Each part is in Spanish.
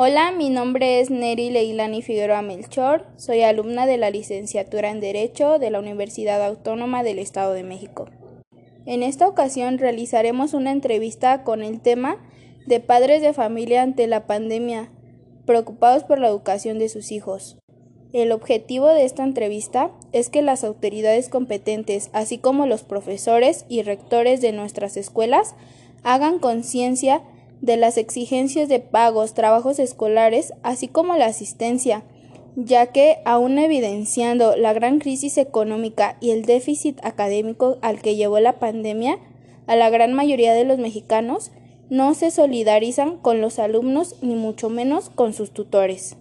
Hola, mi nombre es Neri Leilani Figueroa Melchor, soy alumna de la licenciatura en Derecho de la Universidad Autónoma del Estado de México. En esta ocasión realizaremos una entrevista con el tema de padres de familia ante la pandemia, preocupados por la educación de sus hijos. El objetivo de esta entrevista es que las autoridades competentes, así como los profesores y rectores de nuestras escuelas, hagan conciencia de las exigencias de pagos, trabajos escolares, así como la asistencia, ya que, aún evidenciando la gran crisis económica y el déficit académico al que llevó la pandemia, a la gran mayoría de los mexicanos no se solidarizan con los alumnos ni mucho menos con sus tutores.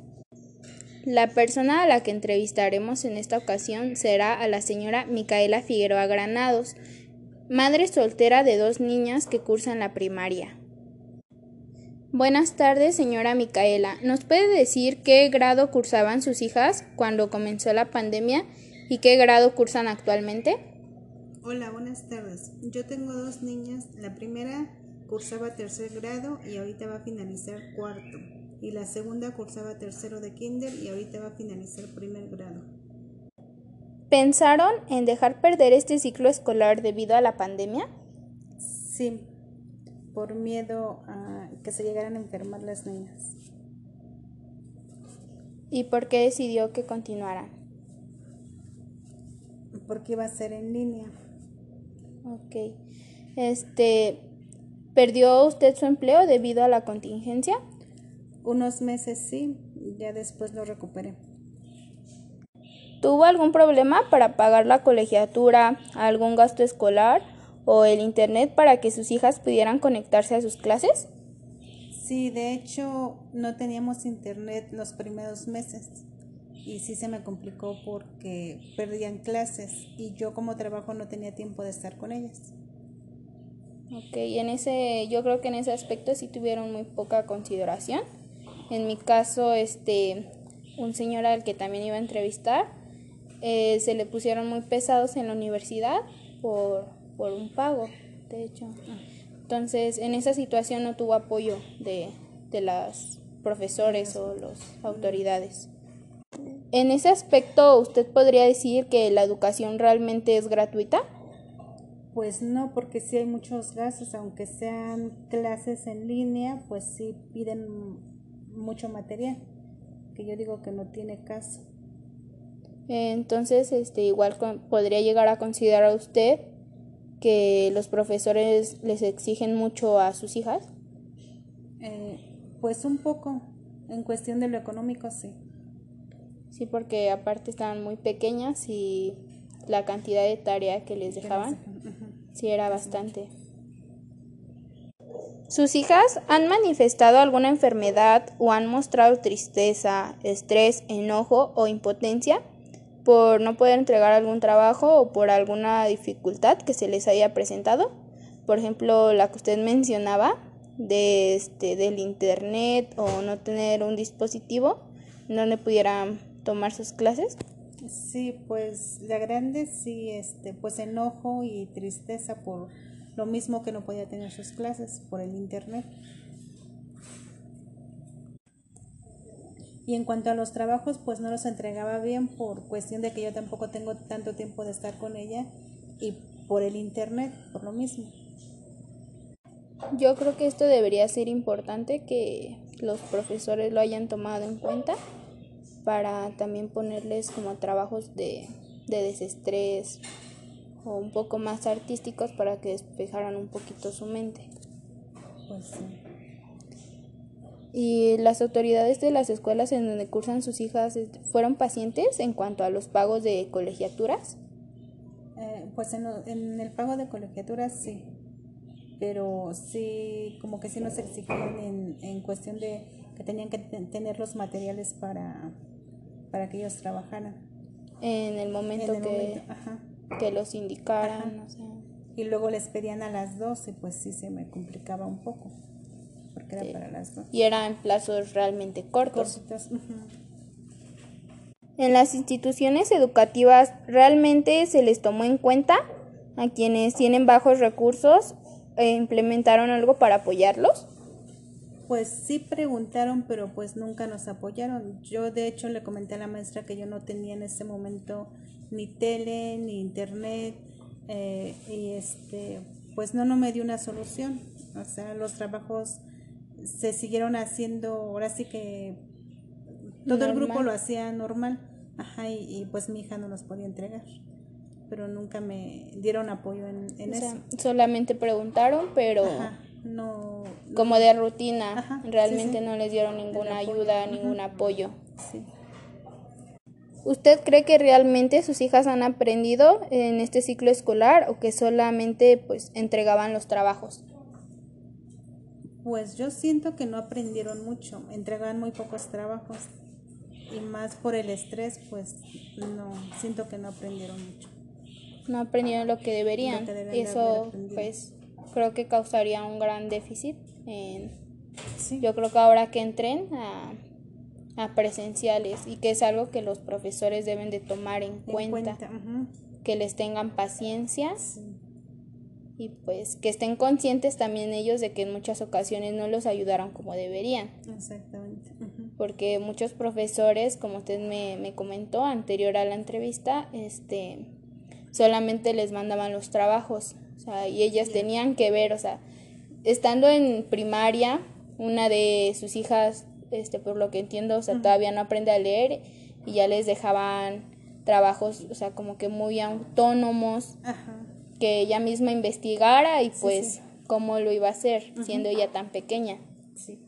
La persona a la que entrevistaremos en esta ocasión será a la señora Micaela Figueroa Granados, madre soltera de dos niñas que cursan la primaria. Buenas tardes, señora Micaela. ¿Nos puede decir qué grado cursaban sus hijas cuando comenzó la pandemia y qué grado cursan actualmente? Hola, buenas tardes. Yo tengo dos niñas. La primera cursaba tercer grado y ahorita va a finalizar cuarto y la segunda cursaba tercero de kinder y ahorita va a finalizar primer grado. ¿Pensaron en dejar perder este ciclo escolar debido a la pandemia? Sí, por miedo a que se llegaran a enfermar las niñas. ¿Y por qué decidió que continuaran? Porque iba a ser en línea. Ok. Este, ¿perdió usted su empleo debido a la contingencia? Unos meses sí, ya después lo recuperé. ¿Tuvo algún problema para pagar la colegiatura, algún gasto escolar o el internet para que sus hijas pudieran conectarse a sus clases? Sí, de hecho no teníamos internet los primeros meses y sí se me complicó porque perdían clases y yo como trabajo no tenía tiempo de estar con ellas. Ok, en ese, yo creo que en ese aspecto sí tuvieron muy poca consideración en mi caso, este, un señor al que también iba a entrevistar, eh, se le pusieron muy pesados en la universidad por, por un pago, de hecho. Entonces, en esa situación no tuvo apoyo de, de los profesores o las autoridades. En ese aspecto, ¿usted podría decir que la educación realmente es gratuita? Pues no, porque sí hay muchos gastos, aunque sean clases en línea, pues sí piden mucho material, que yo digo que no tiene caso. Entonces, este, igual podría llegar a considerar usted que los profesores les exigen mucho a sus hijas. Eh, pues un poco, en cuestión de lo económico, sí. Sí, porque aparte estaban muy pequeñas y la cantidad de tarea que les dejaban, sí era bastante. ¿Sus hijas han manifestado alguna enfermedad o han mostrado tristeza, estrés, enojo o impotencia por no poder entregar algún trabajo o por alguna dificultad que se les haya presentado? Por ejemplo, la que usted mencionaba de este del internet o no tener un dispositivo donde pudieran tomar sus clases. Sí, pues la grande sí este pues enojo y tristeza por lo mismo que no podía tener sus clases por el internet. Y en cuanto a los trabajos, pues no los entregaba bien por cuestión de que yo tampoco tengo tanto tiempo de estar con ella y por el internet, por lo mismo. Yo creo que esto debería ser importante que los profesores lo hayan tomado en cuenta para también ponerles como trabajos de, de desestrés, o un poco más artísticos para que despejaran un poquito su mente. Pues sí. ¿Y las autoridades de las escuelas en donde cursan sus hijas este, fueron pacientes en cuanto a los pagos de colegiaturas? Eh, pues en, en, el pago de colegiaturas sí, pero sí, como que sí nos exigían en, en cuestión de que tenían que tener los materiales para, para que ellos trabajaran. En el momento que... que los indicaran. Y luego les pedían a las 12, pues sí se me complicaba un poco, porque era para las 12. Y eran plazos realmente cortos. En las instituciones educativas, ¿realmente se les tomó en cuenta a quienes tienen bajos recursos e implementaron algo para apoyarlos? Pues sí preguntaron, pero pues nunca nos apoyaron. Yo de hecho le comenté a la maestra que yo no tenía en ese momento ni tele, ni internet, eh, y este, pues no, no me dio una solución. O sea, los trabajos se siguieron haciendo, ahora sí que todo el grupo lo hacía normal, ajá, y, pues mi hija no los podía entregar, pero nunca me dieron apoyo en, en eso. solamente preguntaron, pero no, como de rutina, realmente no les dieron ninguna ayuda, ningún apoyo. ¿Usted cree que realmente sus hijas han aprendido en este ciclo escolar o que solamente pues entregaban los trabajos? Pues yo siento que no aprendieron mucho, entregaban muy pocos trabajos y más por el estrés, pues no, siento que no aprendieron mucho. No aprendieron lo que deberían. Eso pues creo que causaría un gran déficit. En, Yo creo que ahora que entren a, a, presenciales y que es algo que los profesores deben de tomar en, cuenta, que les tengan paciencia y pues que estén conscientes también ellos de que en muchas ocasiones no los ayudaron como deberían. Exactamente. Porque muchos profesores, como usted me, me comentó anterior a la entrevista, este solamente les mandaban los trabajos, o sea, y ellas tenían que ver, o sea, estando en primaria, una de sus hijas, este, por lo que entiendo, o sea, todavía no aprende a leer y ya les dejaban trabajos, o sea, como que muy autónomos. Ajá que ella misma investigara y pues cómo lo iba a hacer, siendo ella tan pequeña. Sí.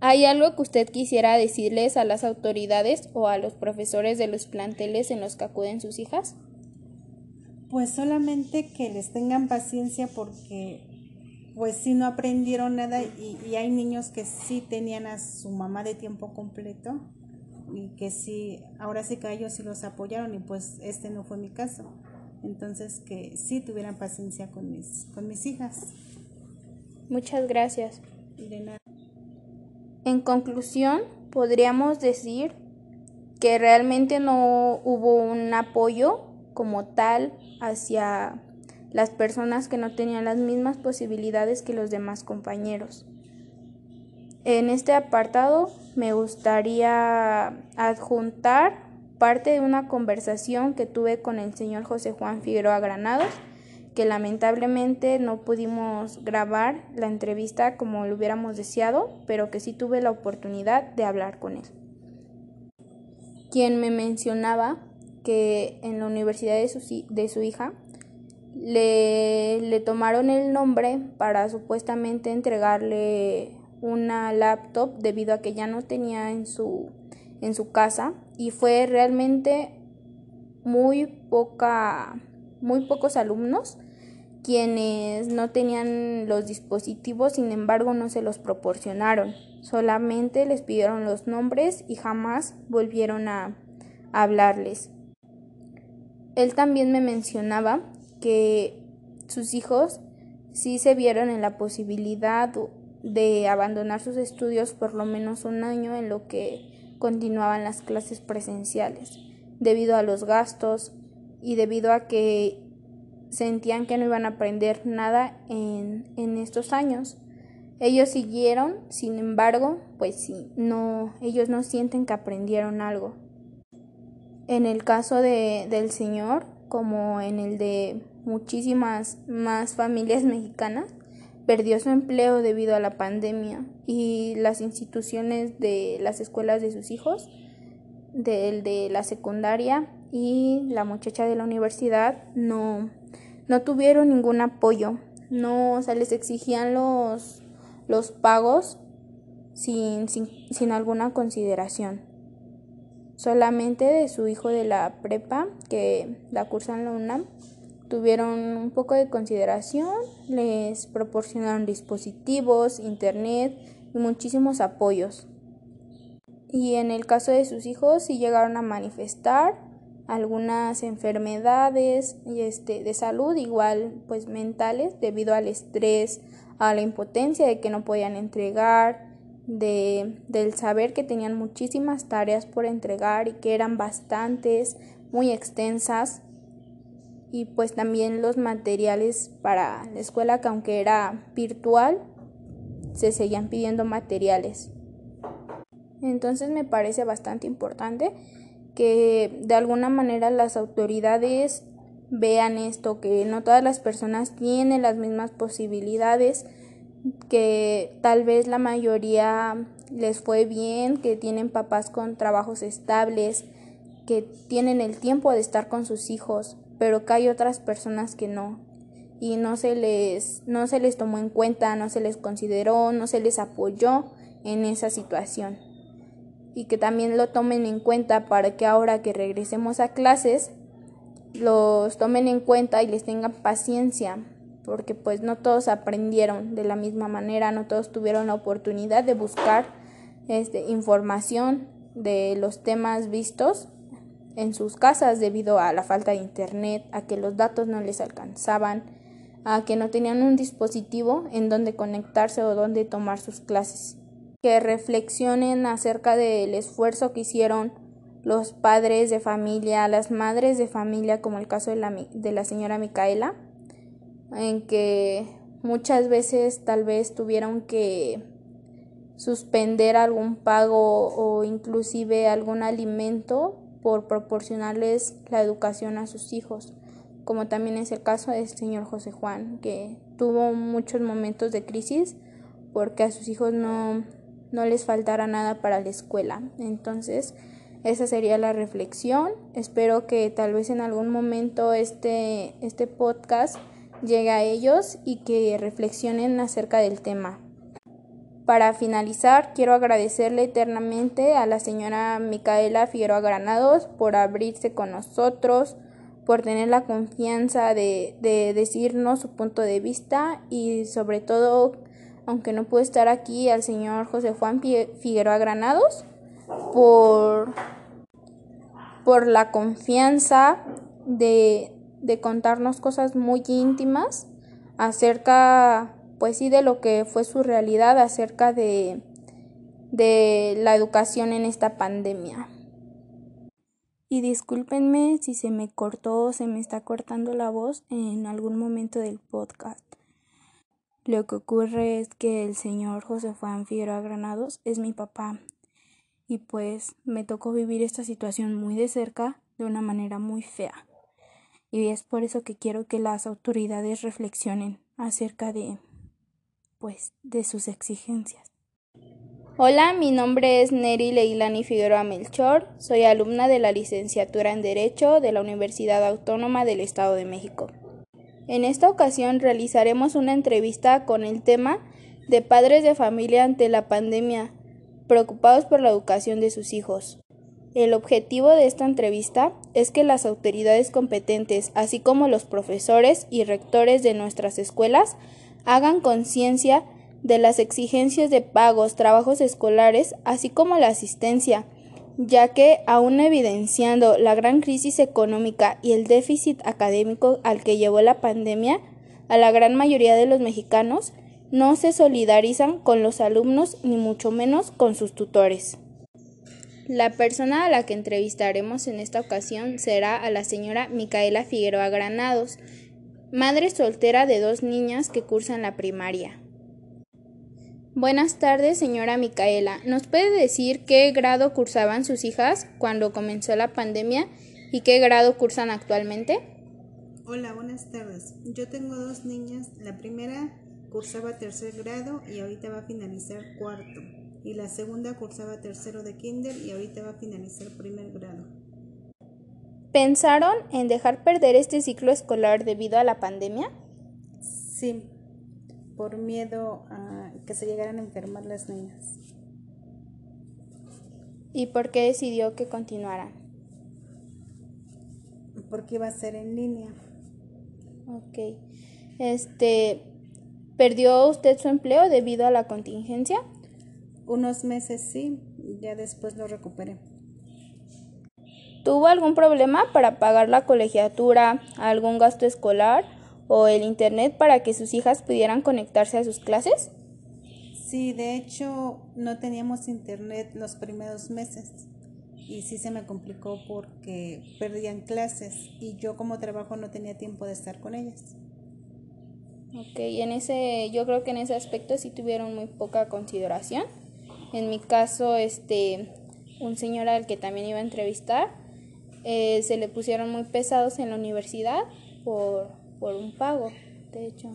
¿Hay algo que usted quisiera decirles a las autoridades o a los profesores de los planteles en los que acuden sus hijas? Pues solamente que les tengan paciencia porque pues si no aprendieron nada y, y, hay niños que sí tenían a su mamá de tiempo completo y que sí, ahora sí que ellos sí los apoyaron y pues este no fue mi caso. Entonces, que sí tuvieran paciencia con mis, con mis hijas. Muchas gracias. En conclusión, podríamos decir que realmente no hubo un apoyo como tal hacia las personas que no tenían las mismas posibilidades que los demás compañeros. En este apartado me gustaría adjuntar parte de una conversación que tuve con el señor José Juan Figueroa Granados, que lamentablemente no pudimos grabar la entrevista como lo hubiéramos deseado, pero que sí tuve la oportunidad de hablar con él. Quien me mencionaba que en la universidad de su, hija le tomaron el nombre para supuestamente entregarle una laptop debido a que ya no tenía en su en su casa y fue realmente muy poca muy pocos alumnos quienes no tenían los dispositivos, sin embargo no se los proporcionaron. Solamente les pidieron los nombres y jamás volvieron a, hablarles. Él también me mencionaba que sus hijos sí se vieron en la posibilidad de abandonar sus estudios por lo menos un año en lo que continuaban las clases presenciales, debido a los gastos y debido a que sentían que no iban a aprender nada en, en estos años. Ellos siguieron, sin embargo, pues sí, no, ellos no sienten que aprendieron algo. En el caso de, del Señor, como en el de muchísimas más familias mexicanas, perdió su empleo debido a la pandemia y las instituciones de las escuelas de sus hijos, del de la secundaria y la muchacha de la universidad no, no tuvieron ningún apoyo, no, se les exigían los, los pagos sin, sin, sin alguna consideración. Solamente de su hijo de la prepa, que la cursa en la UNAM, tuvieron un poco de consideración, les proporcionaron dispositivos, internet y muchísimos apoyos. Y en el caso de sus hijos sí llegaron a manifestar algunas enfermedades este, de salud, igual pues mentales, debido al estrés, a la impotencia de que no podían entregar, de, del saber que tenían muchísimas tareas por entregar y que eran bastantes, muy extensas y pues también los materiales para la escuela que aunque era virtual se seguían pidiendo materiales. Entonces me parece bastante importante que de alguna manera las autoridades vean esto, que no todas las personas tienen las mismas posibilidades, que tal vez la mayoría les fue bien, que tienen papás con trabajos estables, que tienen el tiempo de estar con sus hijos, pero que hay otras personas que no y no se les no se les tomó en cuenta, no se les consideró, no se les apoyó en esa situación. Y que también lo tomen en cuenta para que ahora que regresemos a clases los tomen en cuenta y les tengan paciencia, porque pues no todos aprendieron de la misma manera, no todos tuvieron la oportunidad de buscar este, información de los temas vistos en sus casas debido a la falta de internet, a que los datos no les alcanzaban, a que no tenían un dispositivo en donde conectarse o donde tomar sus clases. Que reflexionen acerca del esfuerzo que hicieron los padres de familia, las madres de familia, como el caso de la, de la señora Micaela, en que muchas veces tal vez tuvieron que suspender algún pago o inclusive algún alimento por proporcionarles la educación a sus hijos, como también es el caso del señor José Juan, que tuvo muchos momentos de crisis porque a sus hijos no, no les faltara nada para la escuela. Entonces, esa sería la reflexión. Espero que tal vez en algún momento este, este podcast llegue a ellos y que reflexionen acerca del tema. Para finalizar, quiero agradecerle eternamente a la señora Micaela Figueroa Granados por abrirse con nosotros, por tener la confianza de, de decirnos su punto de vista y sobre todo, aunque no pudo estar aquí, al señor José Juan Figueroa Granados por, por la confianza de, de contarnos cosas muy íntimas acerca pues sí de lo que fue su realidad acerca de, de la educación en esta pandemia. Y discúlpenme si se me cortó o se me está cortando la voz en algún momento del podcast. Lo que ocurre es que el señor José Juan Figueroa Granados es mi papá y pues me tocó vivir esta situación muy de cerca de una manera muy fea. Y es por eso que quiero que las autoridades reflexionen acerca de pues, de sus exigencias. Hola, mi nombre es Neri Leilani Figueroa Melchor, soy alumna de la licenciatura en Derecho de la Universidad Autónoma del Estado de México. En esta ocasión realizaremos una entrevista con el tema de padres de familia ante la pandemia, preocupados por la educación de sus hijos. El objetivo de esta entrevista es que las autoridades competentes, así como los profesores y rectores de nuestras escuelas, hagan conciencia de las exigencias de pagos, trabajos escolares, así como la asistencia, ya que aún evidenciando la gran crisis económica y el déficit académico al que llevó la pandemia, a la gran mayoría de los mexicanos no se solidarizan con los alumnos ni mucho menos con sus tutores. La persona a la que entrevistaremos en esta ocasión será a la señora Micaela Figueroa Granados, madre soltera de dos niñas que cursan la primaria. Buenas tardes, señora Micaela. ¿Nos puede decir qué grado cursaban sus hijas cuando comenzó la pandemia y qué grado cursan actualmente? Hola, buenas tardes. Yo tengo dos niñas. La primera cursaba tercer grado y ahorita va a finalizar cuarto. Y la segunda cursaba tercero de kinder y ahorita va a finalizar primer grado. ¿Pensaron en dejar perder este ciclo escolar debido a la pandemia? Sí, por miedo a que se llegaran a enfermar las niñas. ¿Y por qué decidió que continuaran? Porque iba a ser en línea. Ok. Este, ¿perdió usted su empleo debido a la contingencia? Unos meses sí, ya después lo recuperé. ¿Tuvo algún problema para pagar la colegiatura, algún gasto escolar o el internet para que sus hijas pudieran conectarse a sus clases? Sí, de hecho no teníamos internet los primeros meses y sí se me complicó porque perdían clases y yo como trabajo no tenía tiempo de estar con ellas. Ok, en ese, yo creo que en ese aspecto sí tuvieron muy poca consideración. En mi caso, este, un señor al que también iba a entrevistar, eh, se le pusieron muy pesados en la universidad por, por un pago, de hecho.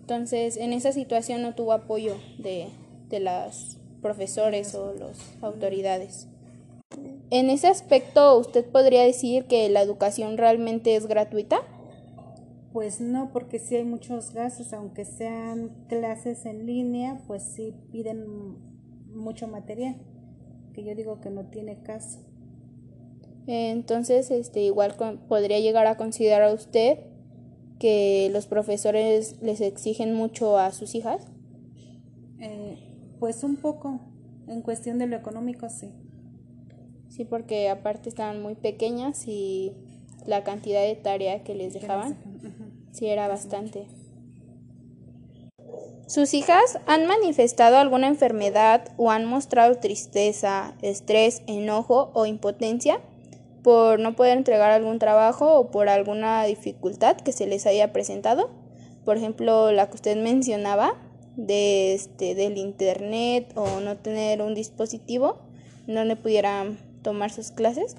Entonces, en esa situación no tuvo apoyo de, de las profesores o las autoridades. En ese aspecto, ¿usted podría decir que la educación realmente es gratuita? Pues no, porque sí hay muchos gastos, aunque sean clases en línea, pues sí piden mucho material, que yo digo que no tiene caso. Entonces, este, igual podría llegar a considerar usted que los profesores les exigen mucho a sus hijas. Eh, pues un poco, en cuestión de lo económico, sí. Sí, porque aparte estaban muy pequeñas y la cantidad de tarea que les dejaban, sí era bastante. ¿Sus hijas han manifestado alguna enfermedad o han mostrado tristeza, estrés, enojo o impotencia por no poder entregar algún trabajo o por alguna dificultad que se les haya presentado? Por ejemplo, la que usted mencionaba de este del internet o no tener un dispositivo donde pudieran tomar sus clases.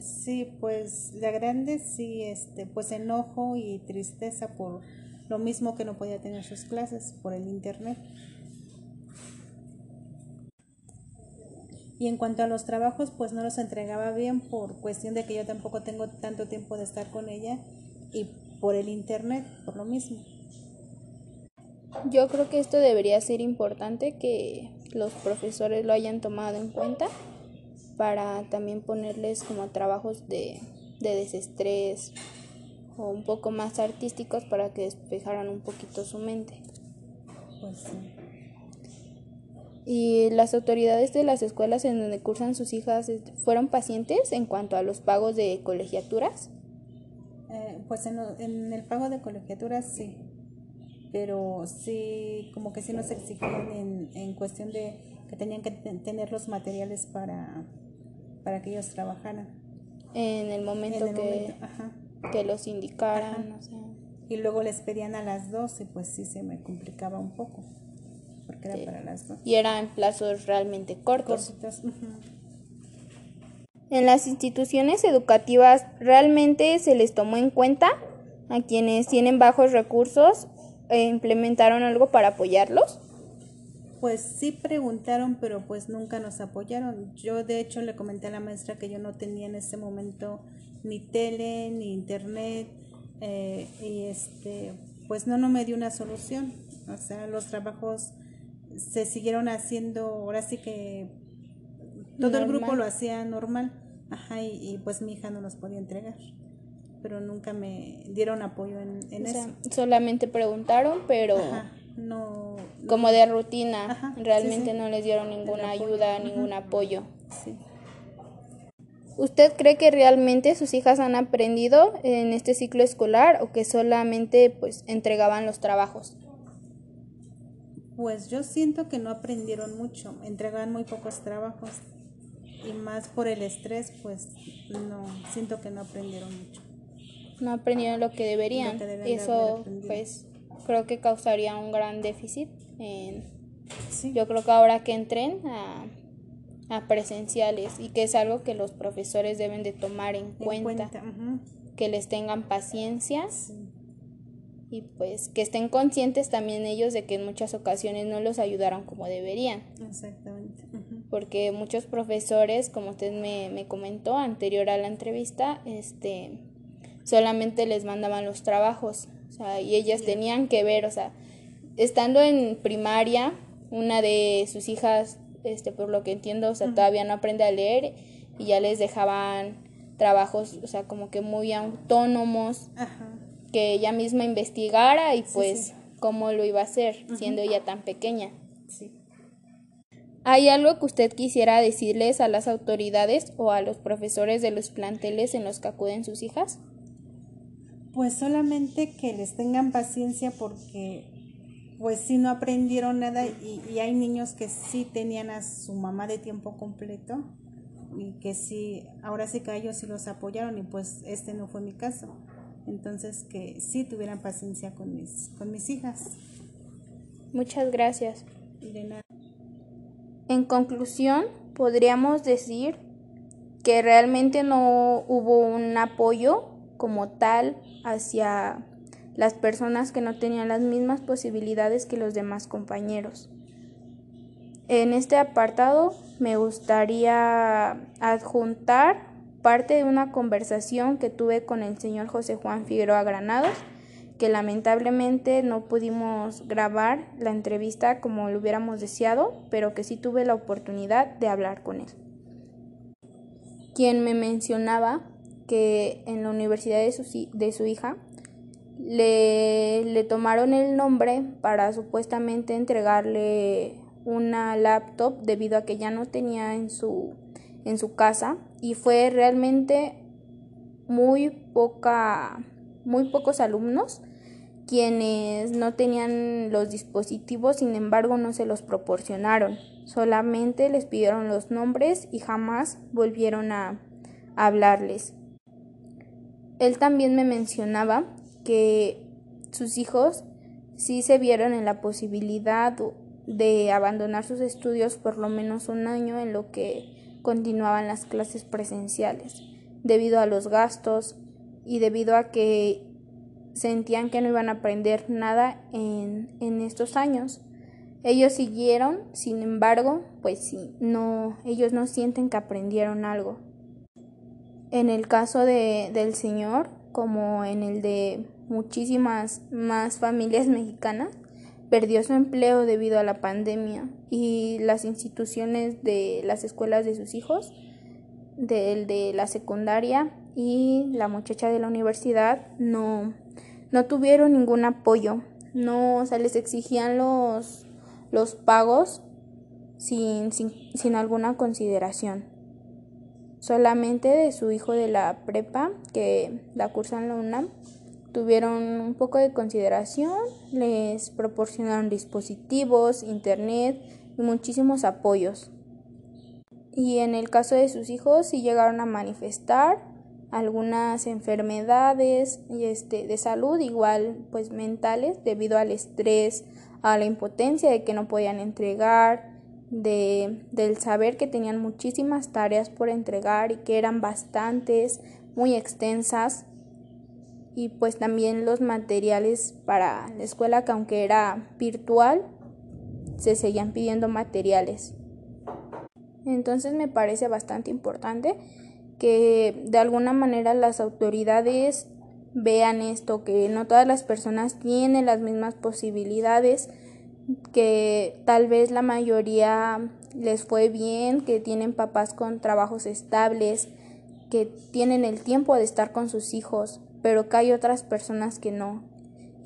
Sí, pues la grande sí, este, pues enojo y tristeza por lo mismo que no podía tener sus clases por el internet. Y en cuanto a los trabajos, pues no los entregaba bien por cuestión de que yo tampoco tengo tanto tiempo de estar con ella y por el internet, por lo mismo. Yo creo que esto debería ser importante que los profesores lo hayan tomado en cuenta para también ponerles como trabajos de, de desestrés o un poco más artísticos para que despejaran un poquito su mente. Pues sí. ¿Y las autoridades de las escuelas en donde cursan sus hijas fueron pacientes en cuanto a los pagos de colegiaturas? Eh, pues en, en, el pago de colegiaturas sí, pero sí, como que sí nos exigieron en, en cuestión de que tenían que tener los materiales para, para que ellos trabajaran. En el momento que que los indicaran. Y luego les pedían a las 12, pues sí se me complicaba un poco, porque era para las 12. Y eran plazos realmente cortos. En las instituciones educativas, ¿realmente se les tomó en cuenta a quienes tienen bajos recursos e implementaron algo para apoyarlos? Pues sí preguntaron, pero pues nunca nos apoyaron. Yo de hecho le comenté a la maestra que yo no tenía en ese momento ni tele, ni internet, eh, y este, pues no, no me dio una solución. O sea, los trabajos se siguieron haciendo, ahora sí que todo el grupo lo hacía normal, ajá, y, pues mi hija no los podía entregar, pero nunca me dieron apoyo en, en eso. solamente preguntaron, pero no, como de rutina, realmente no les dieron ninguna ayuda, ningún apoyo. Sí. ¿Usted cree que realmente sus hijas han aprendido en este ciclo escolar o que solamente pues entregaban los trabajos? Pues yo siento que no aprendieron mucho, entregaban muy pocos trabajos y más por el estrés, pues no, siento que no aprendieron mucho. No aprendieron lo que deberían. Eso pues creo que causaría un gran déficit. En, Yo creo que ahora que entren a a presenciales y que es algo que los profesores deben de tomar en, cuenta, que les tengan paciencia y pues que estén conscientes también ellos de que en muchas ocasiones no los ayudaron como deberían. Exactamente. Porque muchos profesores, como usted me, me comentó anterior a la entrevista, este solamente les mandaban los trabajos, o sea, y ellas tenían que ver, o sea, estando en primaria, una de sus hijas este, por lo que entiendo, o sea, todavía no aprende a leer y ya les dejaban trabajos, o sea, como que muy autónomos, que ella misma investigara y pues cómo lo iba a hacer, siendo ella tan pequeña. Sí. ¿Hay algo que usted quisiera decirles a las autoridades o a los profesores de los planteles en los que acuden sus hijas? Pues solamente que les tengan paciencia porque pues sí no aprendieron nada y, hay niños que sí tenían a su mamá de tiempo completo y que sí, ahora sí que ellos sí los apoyaron y pues este no fue mi caso. Entonces, que sí tuvieran paciencia con mis, con mis hijas. Muchas gracias. En conclusión, podríamos decir que realmente no hubo un apoyo como tal hacia las personas que no tenían las mismas posibilidades que los demás compañeros. En este apartado me gustaría adjuntar parte de una conversación que tuve con el señor José Juan Figueroa Granados, que lamentablemente no pudimos grabar la entrevista como lo hubiéramos deseado, pero que sí tuve la oportunidad de hablar con él. Quien me mencionaba que en la universidad de su, hija le tomaron el nombre para supuestamente entregarle una laptop debido a que ya no tenía en su, en su casa y fue realmente muy poca muy pocos alumnos quienes no tenían los dispositivos, sin embargo no se los proporcionaron. Solamente les pidieron los nombres y jamás volvieron a hablarles. Él también me mencionaba que sus hijos sí se vieron en la posibilidad de abandonar sus estudios por lo menos un año en lo que continuaban las clases presenciales, debido a los gastos y debido a que sentían que no iban a aprender nada en, en estos años. Ellos siguieron, sin embargo, pues sí, no, ellos no sienten que aprendieron algo. En el caso de, del Señor, como en el de muchísimas más familias mexicanas, perdió su empleo debido a la pandemia y las instituciones de las escuelas de sus hijos, del de la secundaria y la muchacha de la universidad no, no tuvieron ningún apoyo, no, o sea, les exigían los, los pagos sin, sin, sin alguna consideración. Solamente de su hijo de la prepa que la cursa en la UNAM tuvieron un poco de consideración, les proporcionaron dispositivos, internet y muchísimos apoyos. Y en el caso de sus hijos sí llegaron a manifestar algunas enfermedades este, de salud, igual pues mentales, debido al estrés, a la impotencia de que no podían entregar, de, del saber que tenían muchísimas tareas por entregar y que eran bastantes, muy extensas y pues también los materiales para la escuela que aunque era virtual se seguían pidiendo materiales. Entonces me parece bastante importante que de alguna manera las autoridades vean esto, que no todas las personas tienen las mismas posibilidades, que tal vez la mayoría les fue bien, que tienen papás con trabajos estables, que tienen el tiempo de estar con sus hijos, pero que hay otras personas que no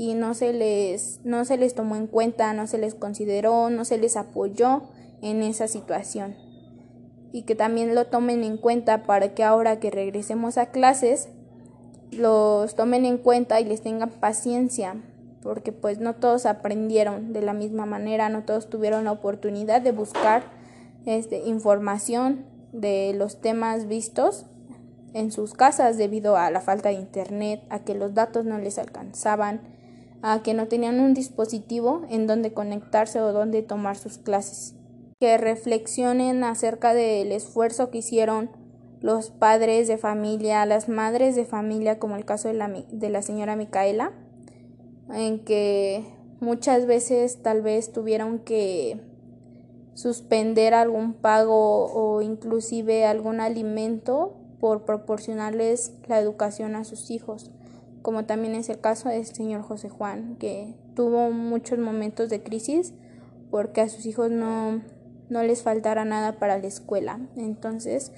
y no se les no se les tomó en cuenta, no se les consideró, no se les apoyó en esa situación. Y que también lo tomen en cuenta para que ahora que regresemos a clases los tomen en cuenta y les tengan paciencia, porque pues no todos aprendieron de la misma manera, no todos tuvieron la oportunidad de buscar este, información de los temas vistos en sus casas debido a la falta de internet, a que los datos no les alcanzaban, a que no tenían un dispositivo en donde conectarse o donde tomar sus clases. Que reflexionen acerca del esfuerzo que hicieron los padres de familia, las madres de familia, como el caso de la, de la señora Micaela, en que muchas veces tal vez tuvieron que suspender algún pago o inclusive algún alimento por proporcionarles la educación a sus hijos, como también es el caso del señor José Juan, que tuvo muchos momentos de crisis porque a sus hijos no, no les faltara nada para la escuela. Entonces,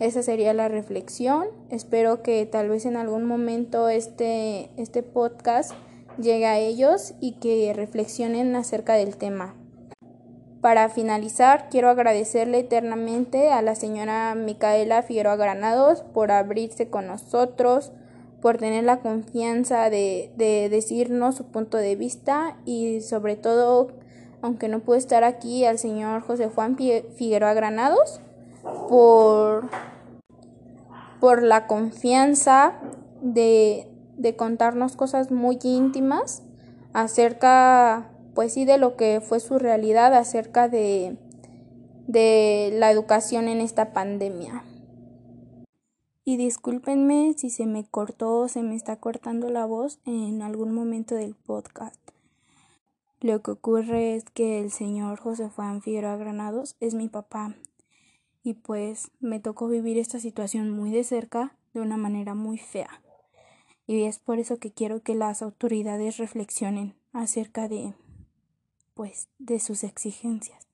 esa sería la reflexión. Espero que tal vez en algún momento este, este podcast llegue a ellos y que reflexionen acerca del tema. Para finalizar, quiero agradecerle eternamente a la señora Micaela Figueroa Granados por abrirse con nosotros, por tener la confianza de, de decirnos su punto de vista y sobre todo, aunque no pude estar aquí, al señor José Juan Figueroa Granados por, por la confianza de, de contarnos cosas muy íntimas acerca, pues sí, de lo que fue su realidad, acerca de, de la educación en esta pandemia. Y discúlpenme si se me cortó o se me está cortando la voz en algún momento del podcast. Lo que ocurre es que el señor José Juan Figueroa Granados es mi papá y pues me tocó vivir esta situación muy de cerca de una manera muy fea. Y es por eso que quiero que las autoridades reflexionen acerca de pues de sus exigencias.